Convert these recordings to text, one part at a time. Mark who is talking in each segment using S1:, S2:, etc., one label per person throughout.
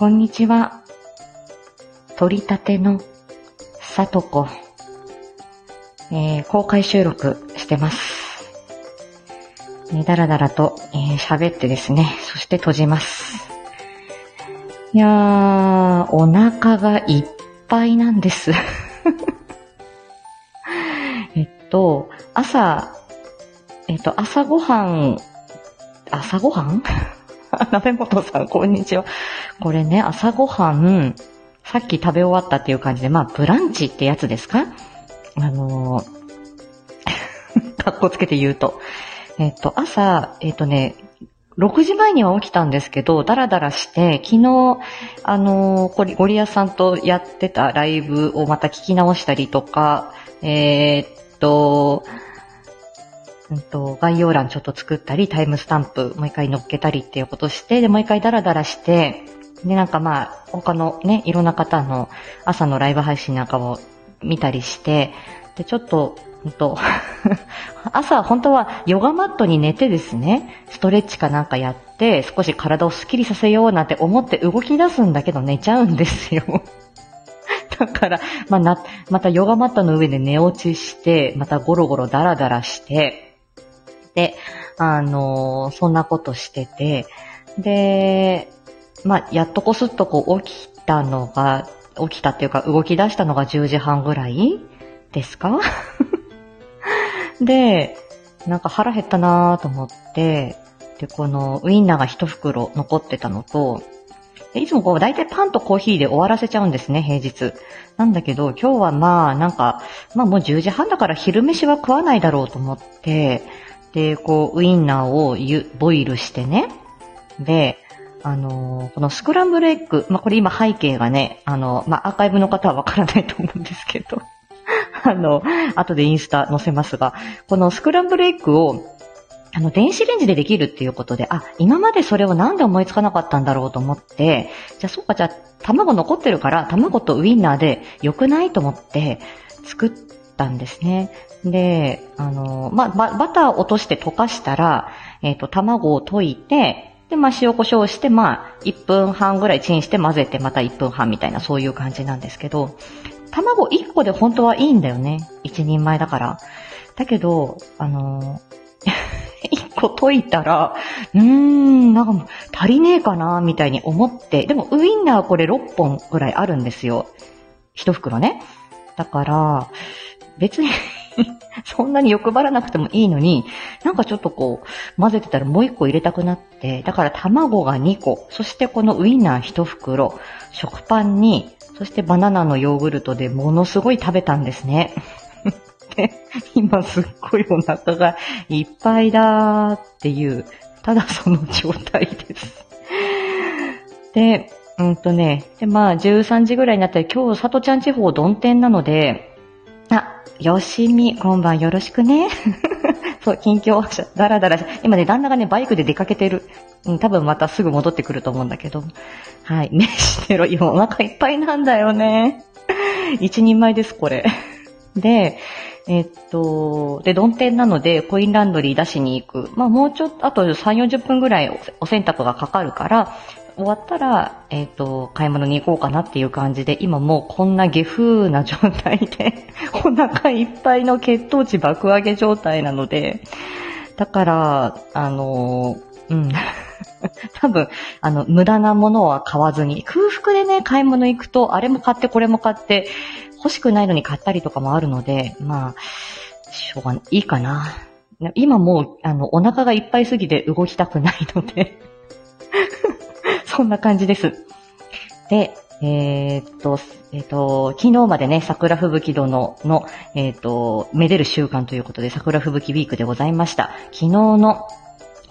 S1: こんにちは。取り立てのさとこ、えー、公開収録してます。ね、だらだらとえー喋、ってですね、そして閉じます。いやー、お腹がいっぱいなんです。えっと、朝、えっと、朝ごはん、朝ごはん？鍋本さん、こんにちは。これね、朝ごはん、さっき食べ終わったっていう感じで、まあ、ブランチってやつですか？あのー、かっこつけて言うと。えっと、朝、えっとね、6時前には起きたんですけど、ダラダラして、昨日、あのー、ゴリゴリアさんとやってたライブをまた聞き直したりとか、えっと、うんと、概要欄ちょっと作ったり、タイムスタンプもう一回乗っけたりっていうことして、で、もう一回ダラダラして、で、なんかまあ、他のね、いろんな方の朝のライブ配信なんかも見たりして、で、ちょっと、うんと、朝本当はヨガマットに寝てですね、ストレッチかなんかやって、少し体をスッキリさせようなんて思って動き出すんだけど寝ちゃうんですよ。だから、まあ、な、またヨガマットの上で寝落ちして、またゴロゴロダラダラして、で、あのーそんなことしてて、で、まあ、やっとこすっとこう起きたのが、起きたっていうか動き出したのが10時半ぐらいですか？で、なんか腹減ったなーと思って、で、このウインナーが一袋残ってたのと、いつもこう大体パンとコーヒーで終わらせちゃうんですね、平日。なんだけど、今日はまあなんか、まあもう10時半だから昼飯は食わないだろうと思って、で、こうウインナーをゆボイルしてね。で、あのこのスクランブルエッグ、まあこれ今背景がね、あの、まあアーカイブの方はわからないと思うんですけど、あの、後でインスタ載せますが、このスクランブルエッグを、あの、電子レンジでできるっていうことで、あ、今までそれをなんで思いつかなかったんだろうと思って、じゃあそうか、じゃあ卵残ってるから、卵とウインナーで良くないと思って作ったんですね。で、あの、まあ、バター落として溶かしたら、えっ、と、卵を溶いて、で、まあ、塩コショウして、まあ、1分半ぐらいチンして混ぜて、また1分半みたいな、そういう感じなんですけど、卵1個で本当はいいんだよね。1人前だから。だけど、あの 1個溶いたら、うーん、なんかもう足りねえかな、みたいに思って、でもウインナーこれ6本ぐらいあるんですよ。1袋ね。だから、別に そんなに欲張らなくてもいいのに、なんかちょっとこう、混ぜてたらもう1個入れたくなって、だから卵が2個、そしてこのウインナー1袋、食パンに、そしてバナナのヨーグルトでものすごい食べたんですね。で、今すっごいお腹がいっぱいだーっていう、ただその状態です。で、うんとね、で、まあ13時ぐらいになったら今日、里ちゃん地方曇天なので、あ、よしみ、今晩よろしくね。そう、近況、だらだらし、今ね、旦那がね、バイクで出かけてる。うん、多分またすぐ戻ってくると思うんだけど。はい、ね、してろ。今お腹いっぱいなんだよね。一人前です、これ。で、えっと、で、曇天なので、コインランドリー出しに行く。まあ、もうちょっと、あと3、40分ぐらいお洗濯がかかるから、終わったら、えっと、買い物に行こうかなっていう感じで、今もうこんな下風な状態で、お腹いっぱいの血糖値爆上げ状態なので、だから、あの、うん。多分、あの、無駄なものは買わずに、空腹でね、買い物行くと、あれも買ってこれも買って、欲しくないのに買ったりとかもあるので、まあ、しょうがない、いいかな。今もう、あの、お腹がいっぱいすぎて動きたくないので、そんな感じです。で、えーっと、えーっと、昨日までね、桜吹雪殿の、えーっと、めでる習慣ということで、桜吹雪ウィークでございました。昨日の、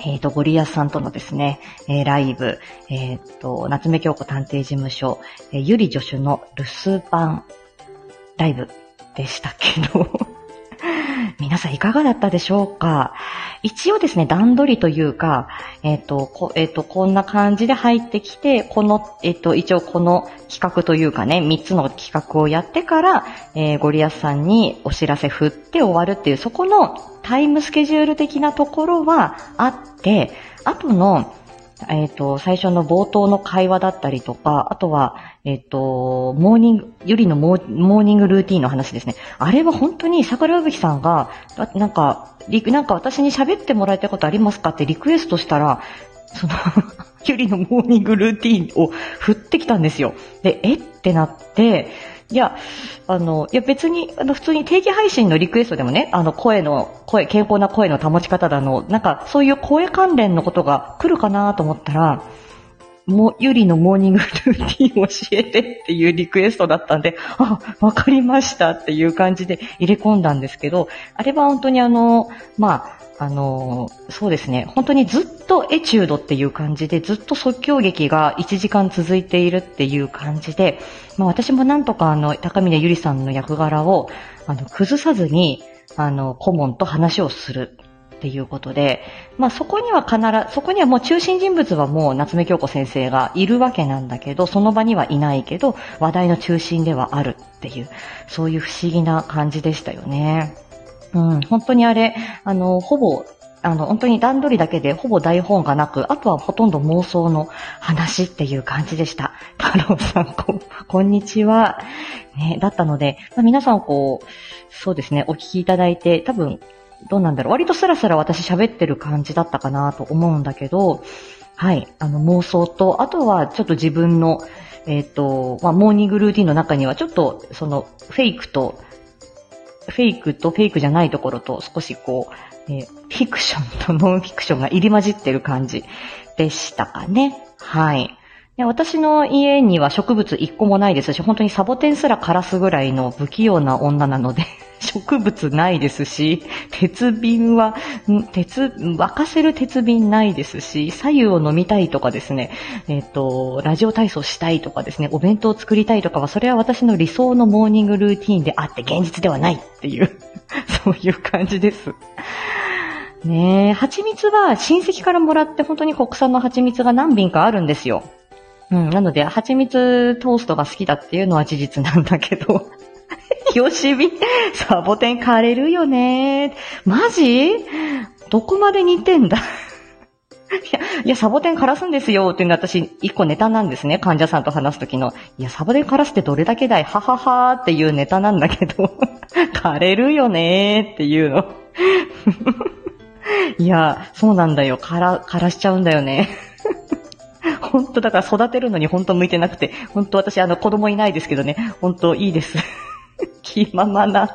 S1: えっ、と、ゴリアスさんとのですね、えーライブ、えっ、と、夏目京子探偵事務所、えーゆり助手の留守番ライブでしたけど、皆さんいかがだったでしょうか？一応ですね、段取りというか、えっ、と、こ、えっ、と、こんな感じで入ってきて、この、えっ、と、一応この企画というかね、3つの企画をやってから、えーゴリアスさんにお知らせ振って終わるっていう、そこのタイムスケジュール的なところはあって、あとの、えっ、と、最初の冒頭の会話だったりとか、あとは、えっ、と、モーニング、ゆりのモーニングルーティーンの話ですね。あれは本当に桜吹さんが、なんか、なんか私に喋ってもらいたいことありますかってリクエストしたら、その ゆりのモーニングルーティンを振ってきたんですよ。で、え？ってなって、いや、あの、いや別に、あの、普通に定期配信のリクエストでもね、あの、声の、声、健康な声の保ち方だの、なんか、そういう声関連のことが来るかなと思ったら、もう、ゆりのモーニングルーティンを教えてっていうリクエストだったんで、あ、わかりましたっていう感じで入れ込んだんですけど、あれは本当にあの、まあ、あの、そうですね、本当にずっとエチュードっていう感じで、ずっと即興劇が1時間続いているっていう感じで、まあ私もなんとかあの、高峰ゆりさんの役柄を、あの、崩さずに、あの、顧問と話をするっていうことで、まあそこには必ず、そこにはもう中心人物はもう夏目京子先生がいるわけなんだけど、その場にはいないけど、話題の中心ではあるっていう、そういう不思議な感じでしたよね。うん、本当にあれ、あの、ほぼ、あの、本当に段取りだけでほぼ台本がなく、あとはほとんど妄想の話っていう感じでした。太郎さん、こ、こんにちは。ね、だったので、まあ、皆さんこう、そうですね、お聞きいただいて、多分、どうなんだろう。割とスラスラ私喋ってる感じだったかなと思うんだけど、はい、あの妄想と、あとはちょっと自分の、えっ、ー、と、まあ、モーニングルーティンの中にはちょっと、その、フェイクと、フェイクとフェイクじゃないところと少しこう、えー、フィクションとノンフィクションが入り混じってる感じでしたかね。はい。で私の家には植物一個もないですし、本当にサボテンすら枯らすぐらいの不器用な女なので植物ないですし、鉄瓶は、鉄、沸かせる鉄瓶ないですし、左右を飲みたいとかですね、えっ、と、ラジオ体操したいとかですね、お弁当を作りたいとかは、それは私の理想のモーニングルーティーンであって現実ではないっていう、そういう感じです。ねえ、蜂蜜は親戚からもらって本当に国産の蜂蜜が何瓶かあるんですよ。うん、なので、蜂蜜トーストが好きだっていうのは事実なんだけど、よしび、サボテン枯れるよね。マジ？どこまで似てんだ？いや、いや、サボテン枯らすんですよっていうのは私、一個ネタなんですね。患者さんと話すときの。いや、サボテン枯らすってどれだけだい？はははーっていうネタなんだけど、枯れるよねーっていうの。いや、そうなんだよ。枯ら、枯らしちゃうんだよね。本当だから育てるのに本当向いてなくて、本当私あの子供いないですけどね、本当いいです。気ままな、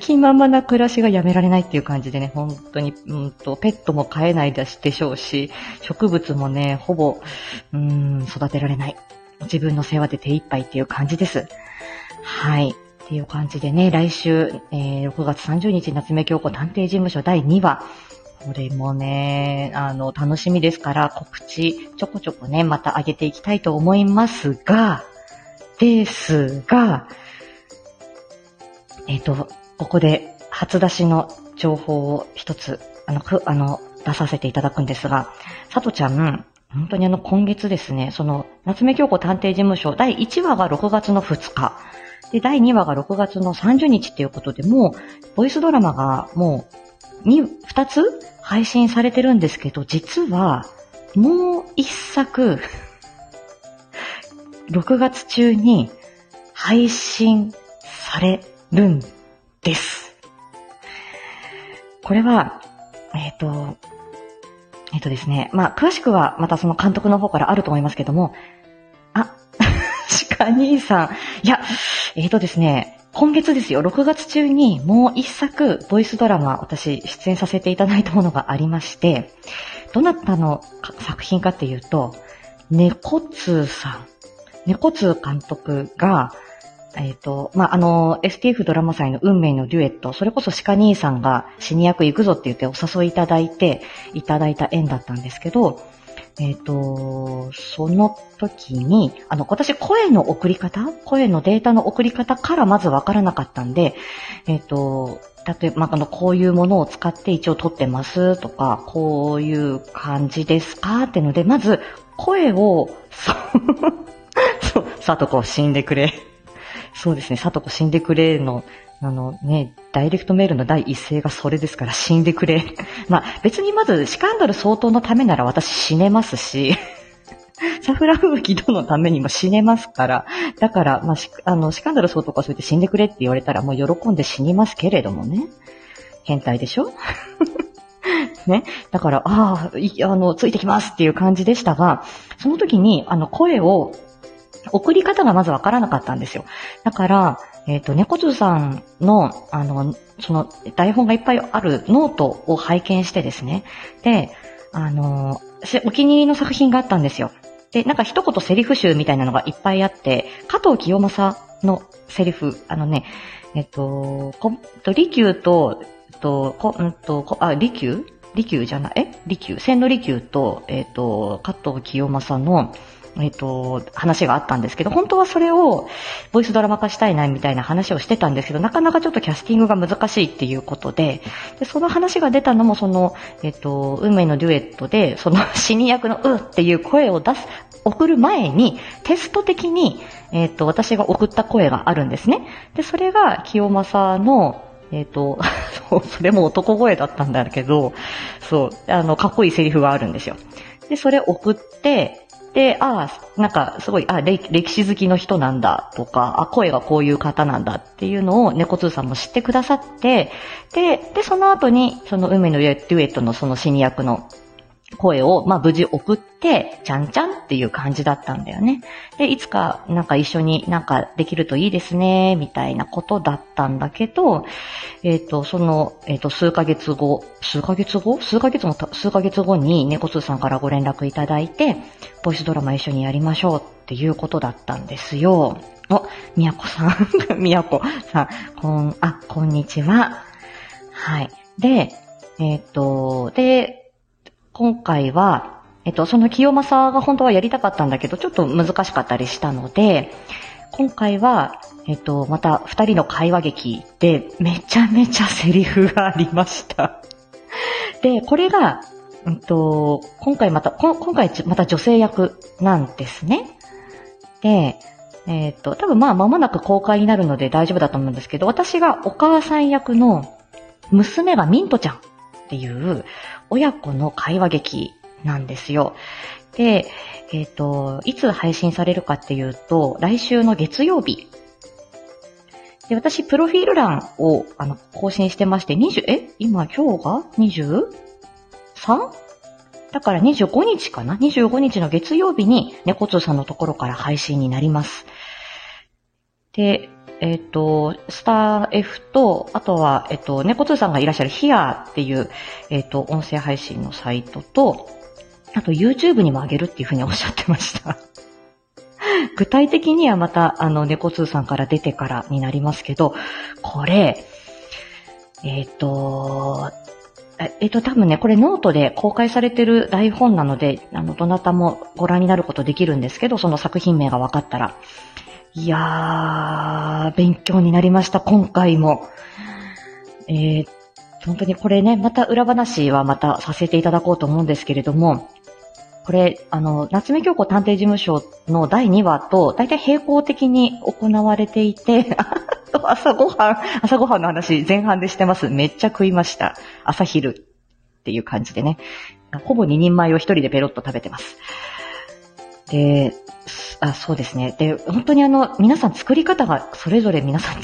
S1: 気ままな暮らしがやめられないっていう感じでね、本当に、うんと、ペットも飼えないでしょうし、植物もね、ほぼ、うん、育てられない。自分の世話で手一杯っていう感じです。はい。っていう感じでね、来週、えー、6月30日、夏目京子探偵事務所第2話、これもね、あの、楽しみですから、告知、ちょこちょこね、また上げていきたいと思いますが、ですが、えっ、ー、と、ここで初出しの情報を一つ、あの、く、あの、出させていただくんですが、さとちゃん、本当にあの、今月ですね、その、夏目京子探偵事務所第1話が6月の2日、で、第2話が6月の30日っていうことで、もう、ボイスドラマがもう、2、2つ配信されてるんですけど、実は、もう一作、6月中に配信されるんです。これは、えっ、ー、と、えっ、ー、とですね、まあ、詳しくはまたその監督の方からあると思いますけども、あ、鹿兄さん、いや、えっ、ー、とですね、今月ですよ、6月中にもう一作、ボイスドラマ、私、出演させていただいたものがありまして、どなたの作品かっていうと、猫通さん、猫通監督が、えっ、ー、と、まあ、あの、STF ドラマ祭の運命のデュエット、それこそ鹿兄さんが死に役行くぞって言ってお誘いいただいて、いただいた縁だったんですけど、えっ、ー、と、その時に、あの、私声の送り方声のデータの送り方からまずわからなかったんで、えっ、ー、と、例えば、まあ、あの、こういうものを使って一応撮ってますとか、こういう感じですか？ってので、まず、声を、そ う、さとこ死んでくれ。そうですね、さとこ死んでくれのあのね、ダイレクトメールの第一声がそれですから死んでくれ。まあ別にまずシカンダル相当のためなら私死ねますし、サフラ吹雪どのためにも死ねますから、だから、まあ、あの、シカンダル相当かそうやって死んでくれって言われたらもう喜んで死にますけれどもね。変態でしょ？ね。だから、ああ、あの、ついてきますっていう感じでしたが、その時に、あの、声を、送り方がまずわからなかったんですよ。だから、えっ、ー、と、猫通さんの、あの、その、台本がいっぱいあるノートを拝見してですね。で、あの、お気に入りの作品があったんですよ。で、なんか一言セリフ集みたいなのがいっぱいあって、加藤清正のセリフ、あのね、えっと、こ、と、利休と、えっと、こ、うんと、こ、あ、利休？利休じゃない、え？利休？千利休と、えっと、加藤清正の、えっ、と、話があったんですけど、本当はそれをボイスドラマ化したいなみたいな話をしてたんですけど、なかなかちょっとキャスティングが難しいっていうことで、でその話が出たのもその、えっ、と、運命のデュエットで、その 死に役のうっていう声を出す、送る前に、テスト的に、えっ、と、私が送った声があるんですね。で、それが清正の、えっ、と、それも男声だったんだけど、そう、あの、かっこいいセリフがあるんですよ。で、それ送って、で、ああ、なんかすごい、あ歴史好きの人なんだとか、あ、声がこういう方なんだっていうのを猫通さんも知ってくださって、で、で、その後に、その海のデュエットのその死に役の声を、まあ、無事送って、ちゃんちゃんっていう感じだったんだよね。で、いつか、なんか一緒になんかできるといいですね、みたいなことだったんだけど、えっ、ー、と、その、えっ、ー、と、数ヶ月後、数ヶ月後？数ヶ月も、数ヶ月後に猫通さんからご連絡いただいて、ボイスドラマ一緒にやりましょうっていうことだったんですよ。お、みやこさん、みやこさん、こん、あ、こんにちは。はい。で、えっ、ー、と、で、今回は、えっと、その清正が本当はやりたかったんだけど、ちょっと難しかったりしたので、今回は、えっと、また二人の会話劇で、めちゃめちゃセリフがありました。で、これが、うんと、今回また、今回また女性役なんですね。で、えっ、と、多分まあ間もなく公開になるので大丈夫だと思うんですけど、私がお母さん役の娘がミントちゃんっていう親子の会話劇なんですよ。で、えっ、ー、と、いつ配信されるかっていうと、来週の月曜日。で、私、プロフィール欄を、あの、更新してまして、20、え？今、今日が？23? だから25日かな ?25 日の月曜日に、猫通さんのところから配信になります。で、えっ、ー、と、スター F と、あとは、えっ、ー、と、猫通さんがいらっしゃるヒアっていう、えっ、ー、と、音声配信のサイトと、あと YouTube にも上げるっていうふうにおっしゃってました。具体的にはまた、あの、猫通さんから出てからになりますけど、これ、えっ、と、えっと、多分ね、これノートで公開されてる台本なので、あの、どなたもご覧になることできるんですけど、その作品名が分かったら。いやー、勉強になりました、今回も。えー、本当にこれね、また裏話はまたさせていただこうと思うんですけれども、これ、あの、夏目京子探偵事務所の第2話と、大体並行的に行われていて、朝ごはん、朝ごはんの話前半でしてます。めっちゃ食いました。朝昼っていう感じでね。ほぼ2人前を一人でペロッと食べてます。で、あそうですね。で、本当にあの、皆さん作り方がそれぞれ皆さん違っ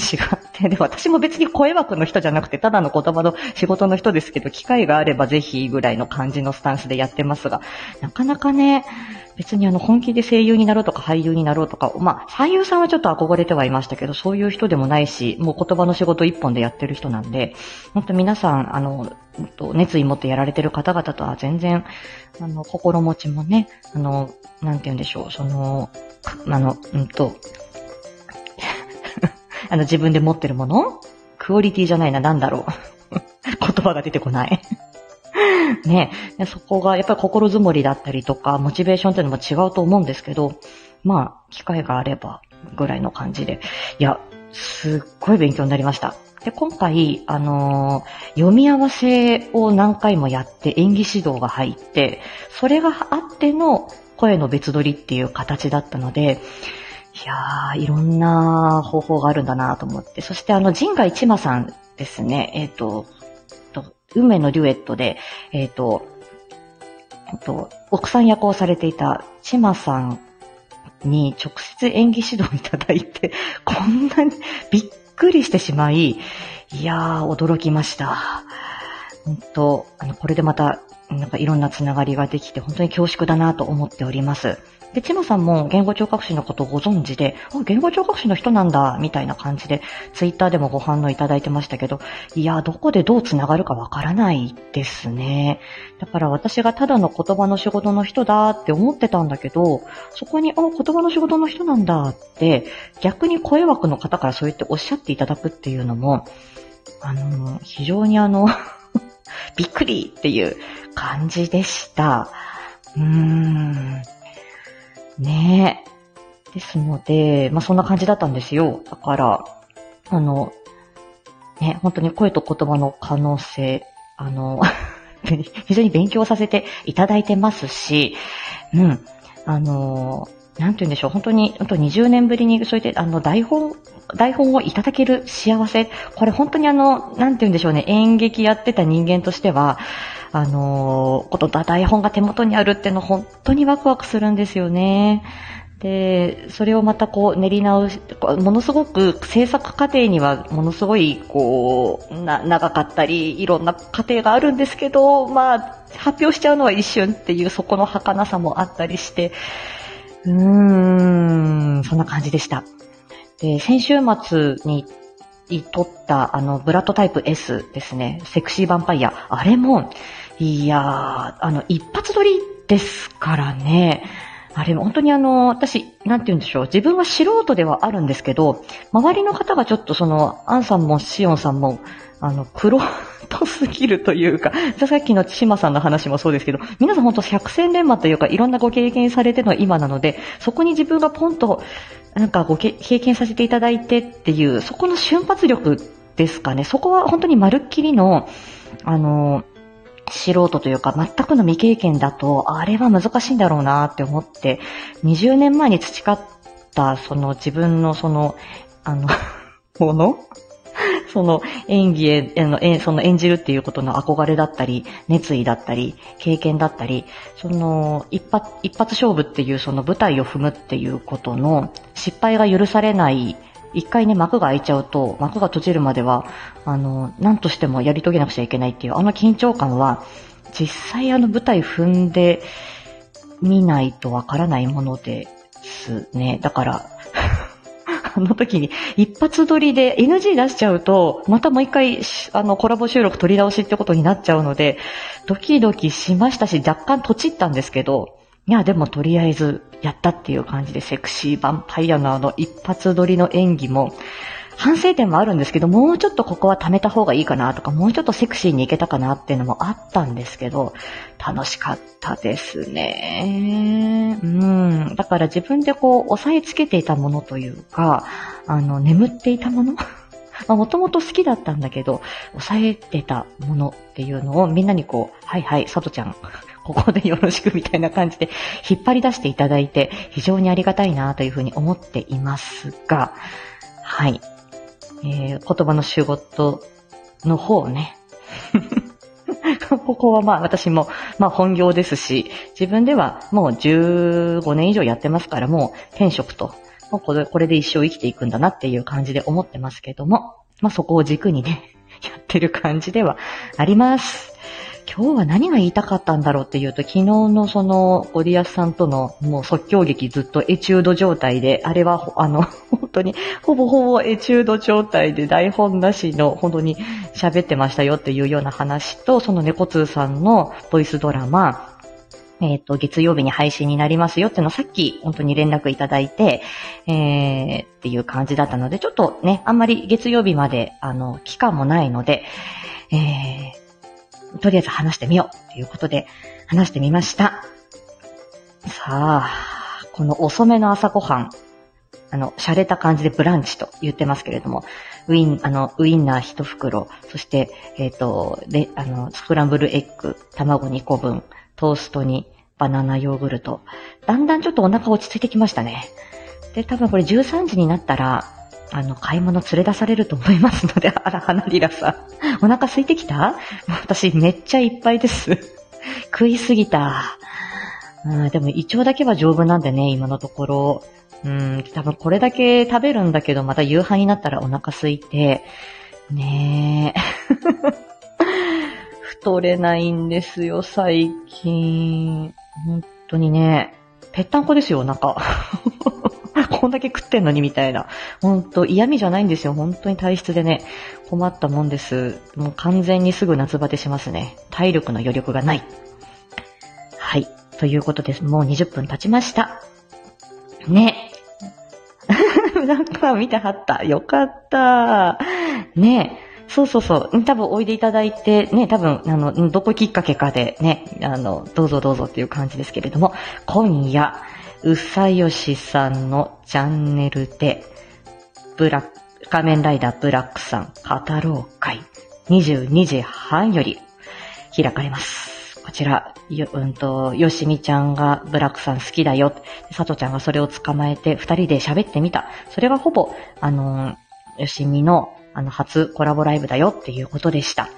S1: て、で、私も別に声枠の人じゃなくて、ただの言葉の仕事の人ですけど、機会があればぜひぐらいの感じのスタンスでやってますが、なかなかね、別にあの、本気で声優になろうとか俳優になろうとか、まあ、俳優さんはちょっと憧れてはいましたけど、そういう人でもないし、もう言葉の仕事一本でやってる人なんで、本当皆さん、あの、熱意持ってやられてる方々とは全然、あの、心持ちもね、あの、なんて言うんでしょう、その、あの、うんと、あの、自分で持ってるもの？クオリティじゃないな、なんだろう。言葉が出てこない ねそこがやっぱり心づもりだったりとか、モチベーションっていうのも違うと思うんですけど、まあ、機会があれば、ぐらいの感じで。いや、すっごい勉強になりました。で、今回、あのー、読み合わせを何回もやって演技指導が入って、それがあっての声の別撮りっていう形だったので、いやー、いろんな方法があるんだなと思って。そしてあの、陣外千馬さんですね。えっ、ー、と、運命のデュエットで、えっ、ー、と、えっと、奥さん役をされていた千馬さんに直接演技指導いただいて、こんなにびっくりしてしまい、いやー、驚きました。本当、あの、これでまた、なんかいろんなつながりができて、本当に恐縮だなと思っております。で、チマさんも言語聴覚士のことをご存知で、あ、言語聴覚士の人なんだ、みたいな感じで、ツイッターでもご反応いただいてましたけど、いや、どこでどう繋がるかわからないですね。だから私がただの言葉の仕事の人だって思ってたんだけど、そこに、あ、言葉の仕事の人なんだって、逆に声枠の方からそう言っておっしゃっていただくっていうのも、あの、非常にあの びっくりっていう感じでした。うーん。ねえ。ですので、まあそんな感じだったんですよ。だから、あの、ね、本当に声と言葉の可能性、あの、非常に勉強させていただいてますし、うん、あの、なんて言うんでしょう、本当に、本当20年ぶりに、そうやって、あの、台本、台本をいただける幸せ、これ本当にあの、なんて言うんでしょうね、演劇やってた人間としては、あのこの台本が手元にあるっての本当にワクワクするんですよね。で、それをまたこう練り直し、ものすごく制作過程にはものすごいこう、な、長かったり、いろんな過程があるんですけど、まあ、発表しちゃうのは一瞬っていうそこの儚さもあったりして、うーん、そんな感じでした。で、先週末に撮った、あの、ブラッドタイプ S ですね。セクシーヴァンパイア。あれも、いやー、あの、一発撮りですからね。あれ、本当にあの、私、なんて言うんでしょう。自分は素人ではあるんですけど、周りの方がちょっとその、アンさんもシオンさんも、あの、黒とすぎるというか、さっきの千島さんの話もそうですけど、皆さん本当百戦錬磨というか、いろんなご経験されての今なので、そこに自分がポンと、なんかご経験させていただいてっていう、そこの瞬発力ですかね。そこは本当にまるっきりの、あの、素人というか全くの未経験だと、あれは難しいんだろうなって思って、20年前に培ったその自分のその、あの もの？その演技へ、の、その演じるっていうことの憧れだったり、熱意だったり、経験だったり、その、一発、一発勝負っていうその舞台を踏むっていうことの失敗が許されない一回ね、幕が開いちゃうと、幕が閉じるまでは、あの、何としてもやり遂げなくちゃいけないっていう、あの緊張感は、実際あの舞台踏んでみないとわからないものですね。だから、あの時に一発撮りで NG 出しちゃうと、またもう一回、あの、コラボ収録取り直しってことになっちゃうので、ドキドキしましたし、若干とちったんですけど、いや、でもとりあえずやったっていう感じで、セクシーヴァンパイアのあの一発撮りの演技も、反省点もあるんですけど、もうちょっとここは貯めた方がいいかなとか、もうちょっとセクシーにいけたかなっていうのもあったんですけど、楽しかったですね。うん。だから自分でこう、押さえつけていたものというか、あの、眠っていたもの？もともと好きだったんだけど、抑えてたものっていうのをみんなにこう、はいはい、佐藤ちゃん、ここでよろしくみたいな感じで引っ張り出していただいて、非常にありがたいなというふうに思っていますが、はい。えー、言葉の仕事の方ね。ここはまあ私も、まあ本業ですし、自分ではもう15年以上やってますから、もう転職と、もうこれこれで一生生きていくんだなっていう感じで思ってますけども、まあそこを軸にね、やってる感じではあります。今日は何が言いたかったんだろうっていうと、昨日のその、ゴリアスさんとのもう即興劇ずっとエチュード状態で、あれは、あの、本当に、ほぼほぼエチュード状態で台本なしの、本当に喋ってましたよっていうような話と、その猫通さんのボイスドラマ、えっ、ー、と、月曜日に配信になりますよっていうのをさっき本当に連絡いただいて、えー、っていう感じだったので、ちょっとね、あんまり月曜日まで、あの、期間もないので、えー、とりあえず話してみようということで話してみました。さあ、この遅めの朝ごはん、あの、洒落た感じでブランチと言ってますけれども、ウィン、あの、ウィンナー一袋、そして、えっ、ー、と、で、あの、スクランブルエッグ、卵2個分、トーストにバナナヨーグルト。だんだんちょっとお腹落ち着いてきましたね。で、多分これ13時になったら、あの、買い物連れ出されると思いますので、あら、花リラさん。お腹空いてきた？私めっちゃいっぱいです。食いすぎた。うん、でも胃腸だけは丈夫なんでね、今のところ。うん、多分これだけ食べるんだけど、また夕飯になったらお腹空いて、ねえ。太れないんですよ、最近。本当にね。ぺったんこですよ、お腹。こんだけ食ってんのにみたいな。ほんと嫌味じゃないんですよ。本当に体質でね、困ったもんです。もう完全にすぐ夏バテしますね。体力の余力がない。はい。ということです。もう20分経ちました。ね。なんか見てはった。よかった。ねそうそうそう。多分おいでいただいて、ね、多分、あの、どこきっかけかでね、あの、どうぞどうぞっていう感じですけれども、今夜、うさよしさんのチャンネルで、ブラック、仮面ライダーブラックさん語ろう会22時半より開かれます。こちら、よ、うんと、よしみちゃんがブラックさん好きだよ。さとちゃんがそれを捕まえて二人で喋ってみた。それがほぼ、あの、よしみの、あの、初コラボライブだよっていうことでした。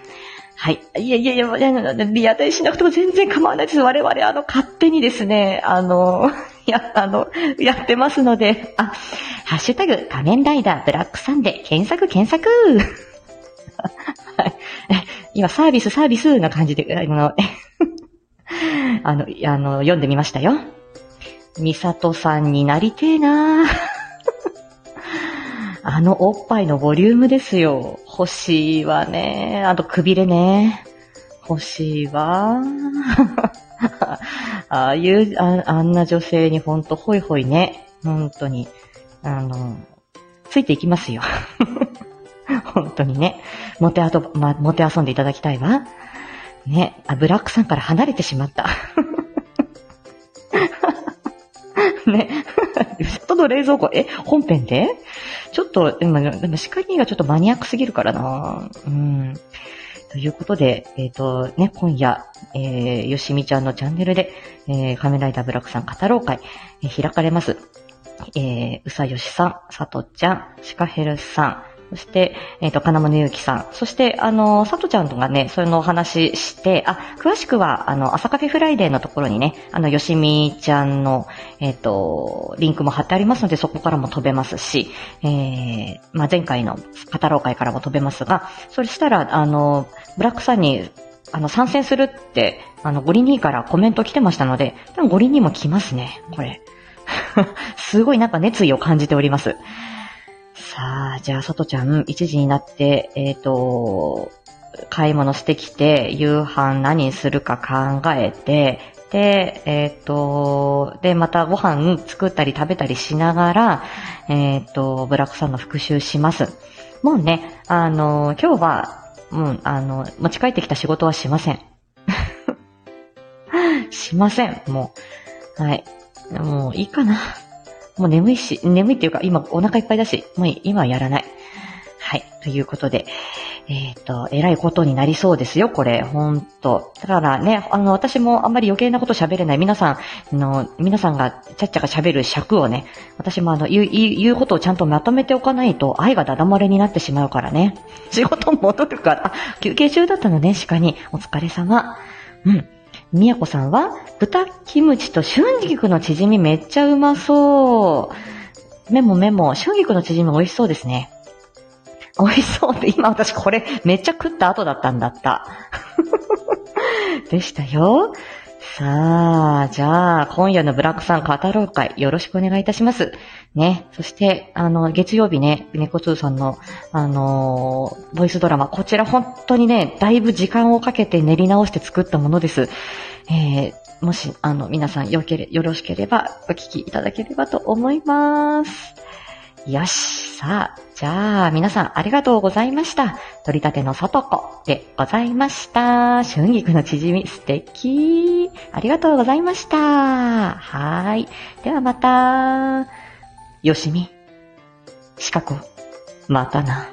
S1: はい。いやいやいや、リアタイしなくても全然構わないです。我々、あの、勝手にですね、あの、や、あの、やってますので、あ、ハッシュタグ、仮面ライダーブラックサンで、検索、検索。今、サービス、サービスな感じで、あの、あの、あの、読んでみましたよ。みさとさんになりてえな あのおっぱいのボリュームですよ。欲しいわね。あと、くびれね。欲しいわ。ああいうあ、あんな女性にほんとホイホイね。本当に。あの、ついていきますよ。本当にね。もてあと、ま、もて遊んでいただきたいわ。ね。あ、ブラックさんから離れてしまった。ね。外の冷蔵庫、え、本編で？ちょっと、でも、でも、シカリーがちょっとマニアックすぎるからなうん。ということで、えっ、ー、と、ね、今夜、えー、よしみちゃんのチャンネルで、えー、仮面ライダーブラックさん語ろう会、えー、開かれます。えー、うさよしさん、さとちゃん、シカヘルさん、そして、えっ、ー、と、金物ゆうきさん。そして、あの、さとちゃんとかね、それのお話しして、あ、詳しくは、あの、朝カフェフライデーのところにね、あの、よしみちゃんの、えっ、ー、と、リンクも貼ってありますので、そこからも飛べますし、えー、まあ、前回の語ろう会からも飛べますが、そしたら、あの、ブラックさんに、あの、参戦するって、あの、ゴリニーからコメント来てましたので、多分ゴリニーも来ますね、これ。すごいなんか熱意を感じております。さあ、じゃあ、外ちゃん、1時になって、えっ、ー、と、買い物してきて、夕飯何するか考えて、で、えっ、ー、と、で、またご飯作ったり食べたりしながら、えっ、ー、と、ブラックさんの復習します。もうね、あの、今日は、うん、あの、持ち帰ってきた仕事はしません。しません、もう。はい。もういいかな。もう眠いし、眠いっていうか、今お腹いっぱいだし、もう今はやらない。はい。ということで、えっ、ー、と、偉いことになりそうですよ、これ。ほんと。だからね、あの、私もあんまり余計なこと喋れない。皆さんの、皆さんがちゃっちゃか喋る尺をね、私もあの、言う、言うことをちゃんとまとめておかないと、愛がダダ漏れになってしまうからね。仕事戻るから。あ、休憩中だったのね、鹿に。お疲れ様。うん。みやこさんは、豚キムチと春菊のチヂミめっちゃうまそう。メモメモ、春菊のチヂミ美味しそうですね。美味しそうって、今私これめっちゃ食った後だったんだった。でしたよ。さあ、じゃあ、今夜のブラックさん語ろう会、よろしくお願いいたします。ね。そして、あの、月曜日ね、猫通さんの、あのー、ボイスドラマ、こちら本当にね、だいぶ時間をかけて練り直して作ったものです。えー、もし、あの、皆さんよけれ、よろしければ、お聞きいただければと思います。よし。さあ、じゃあ、皆さんありがとうございました。取り立てのさとこでございました。春菊の縮み素敵。ありがとうございました。はい。ではまた。よしみ。四角、またな。